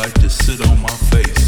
like to sit on my face.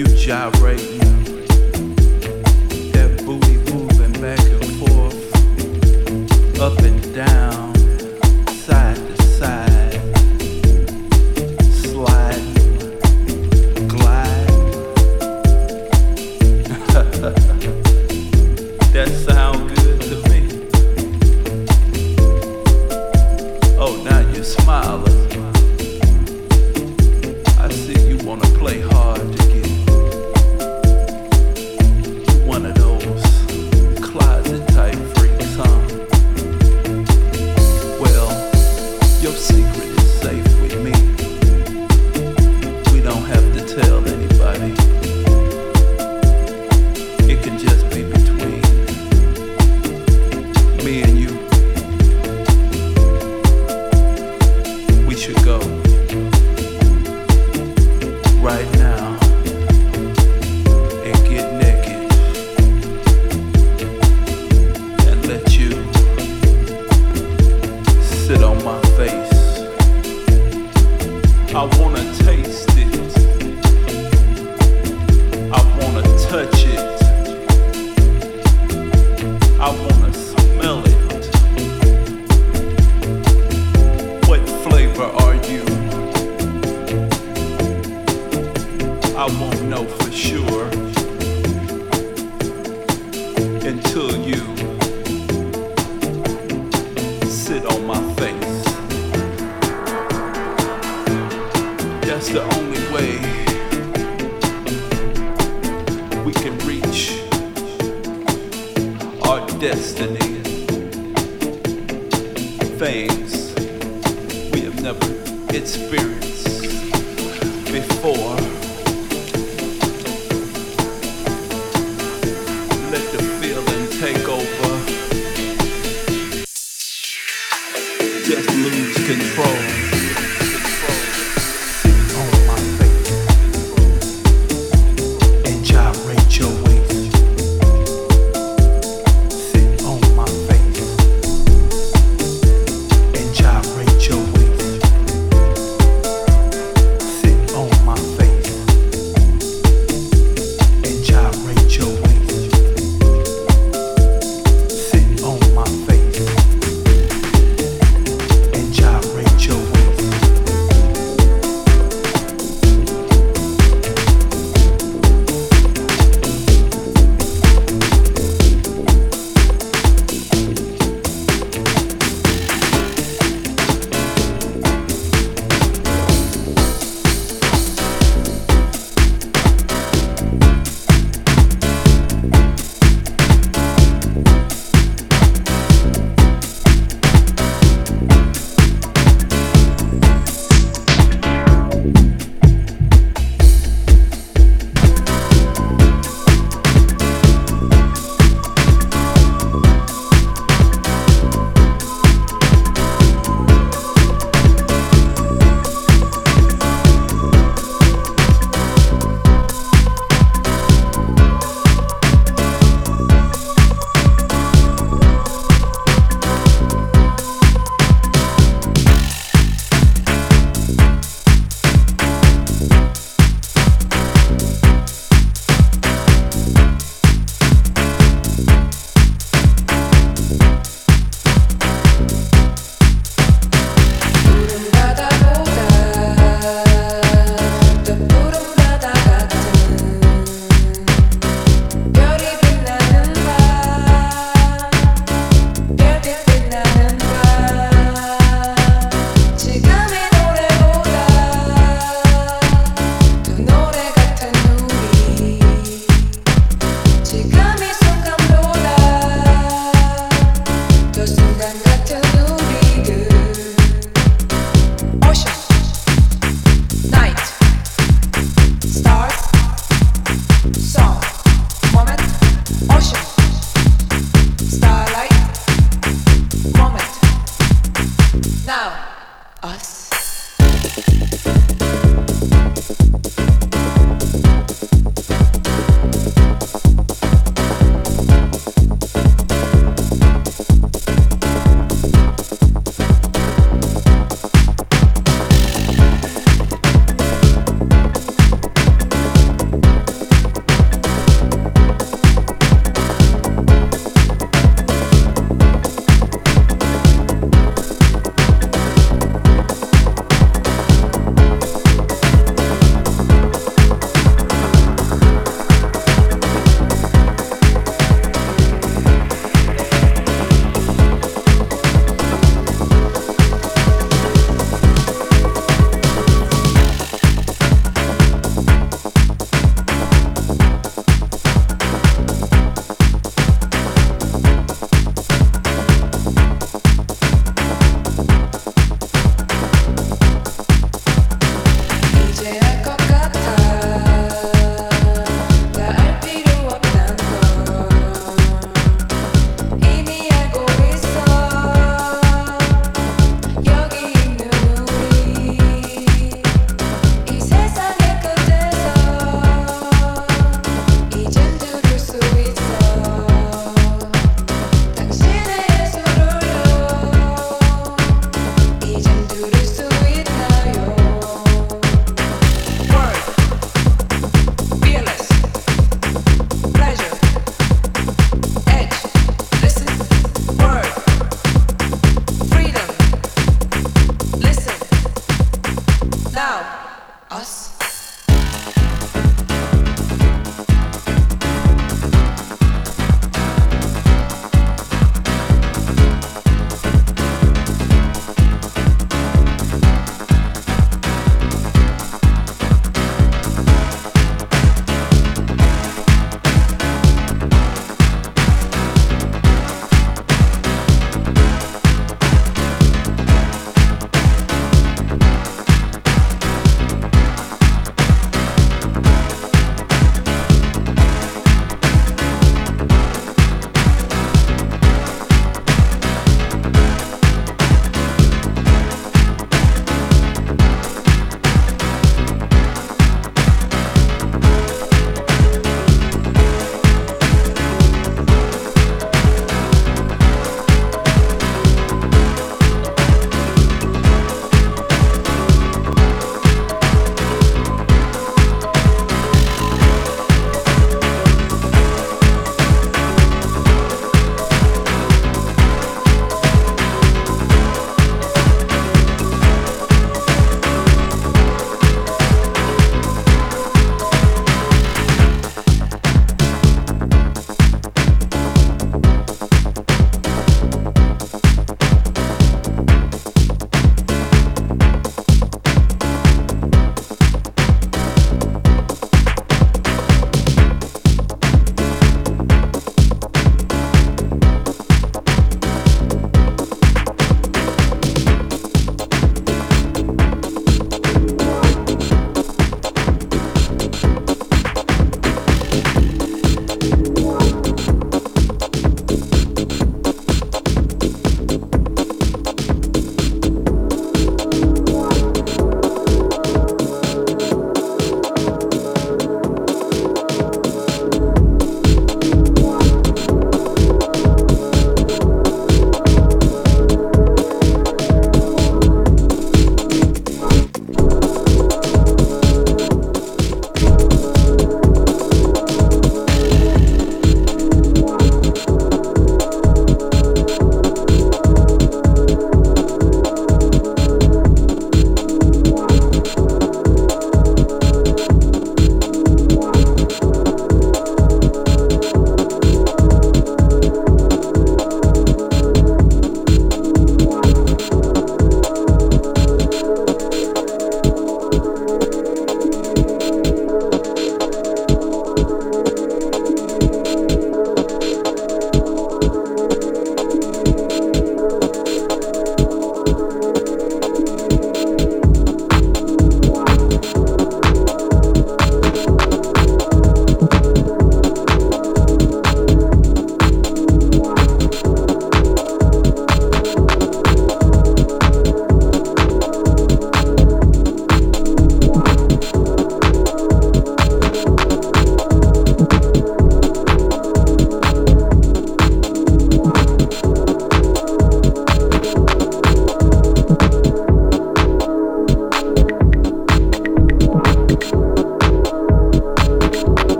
You gyrating, that booty moving back and forth, up and down.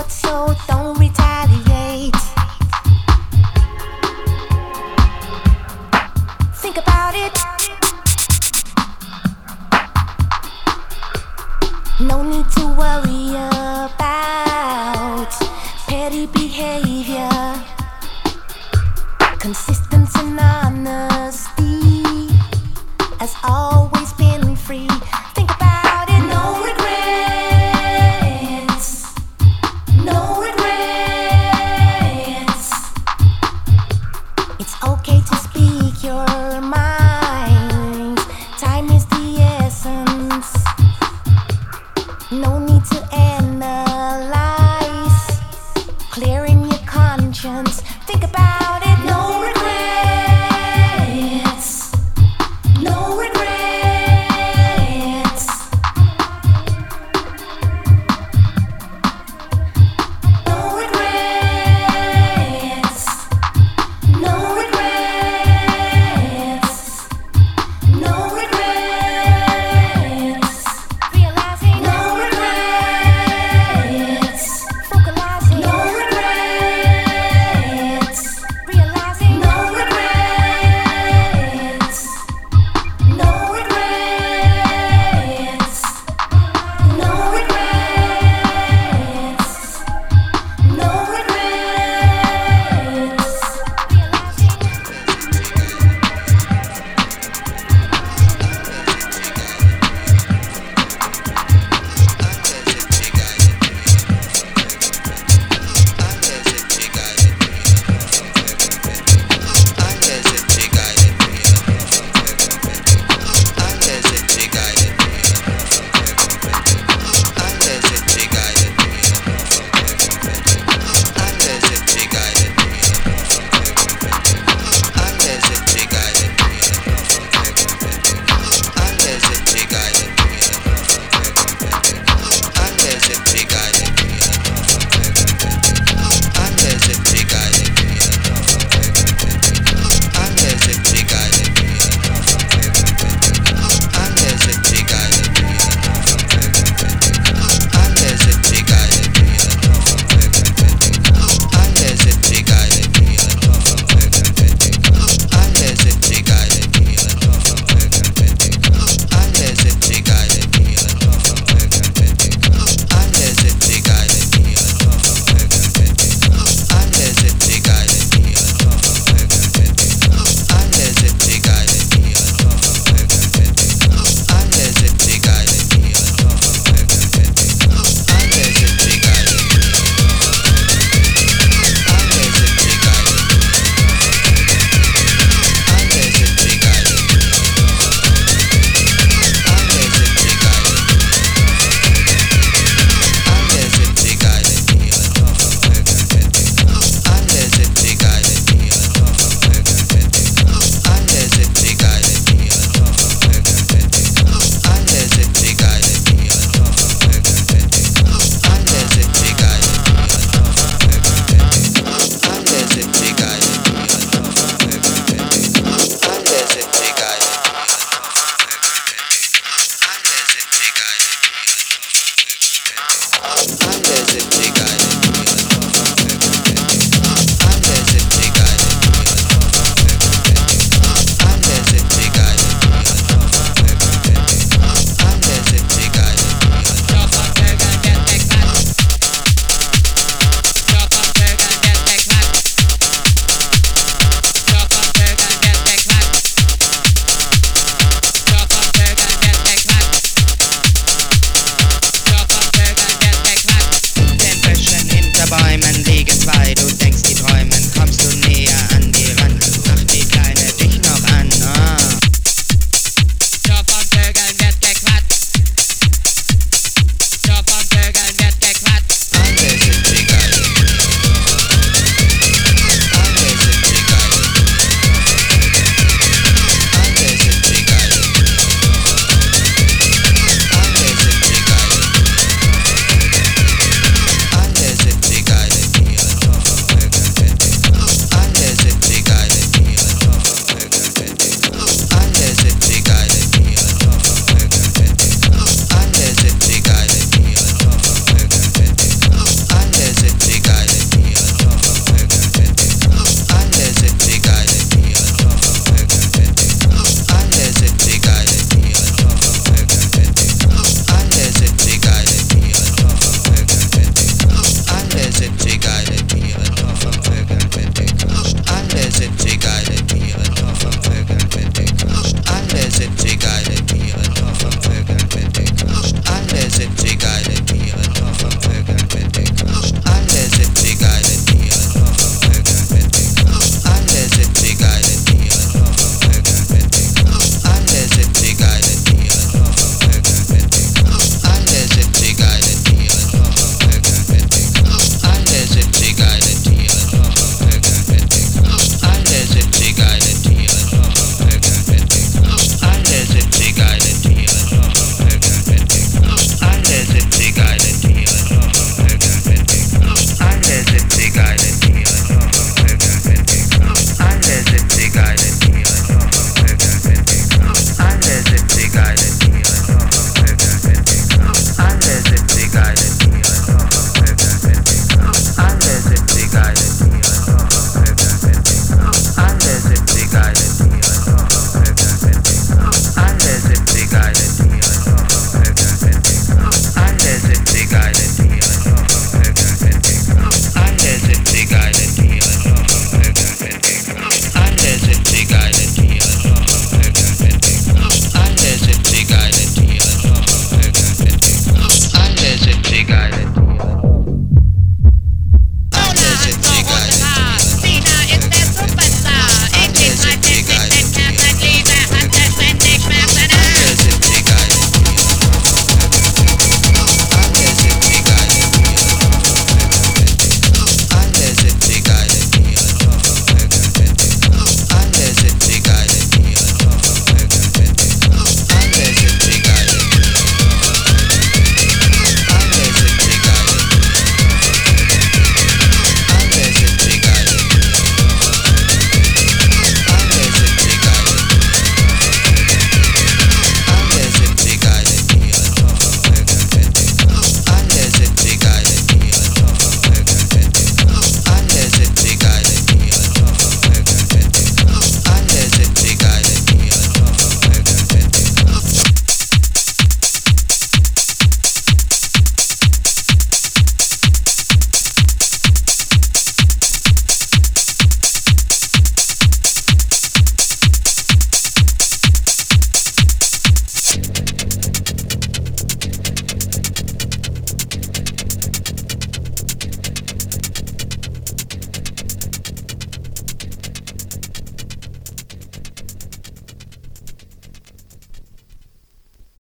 Think don't No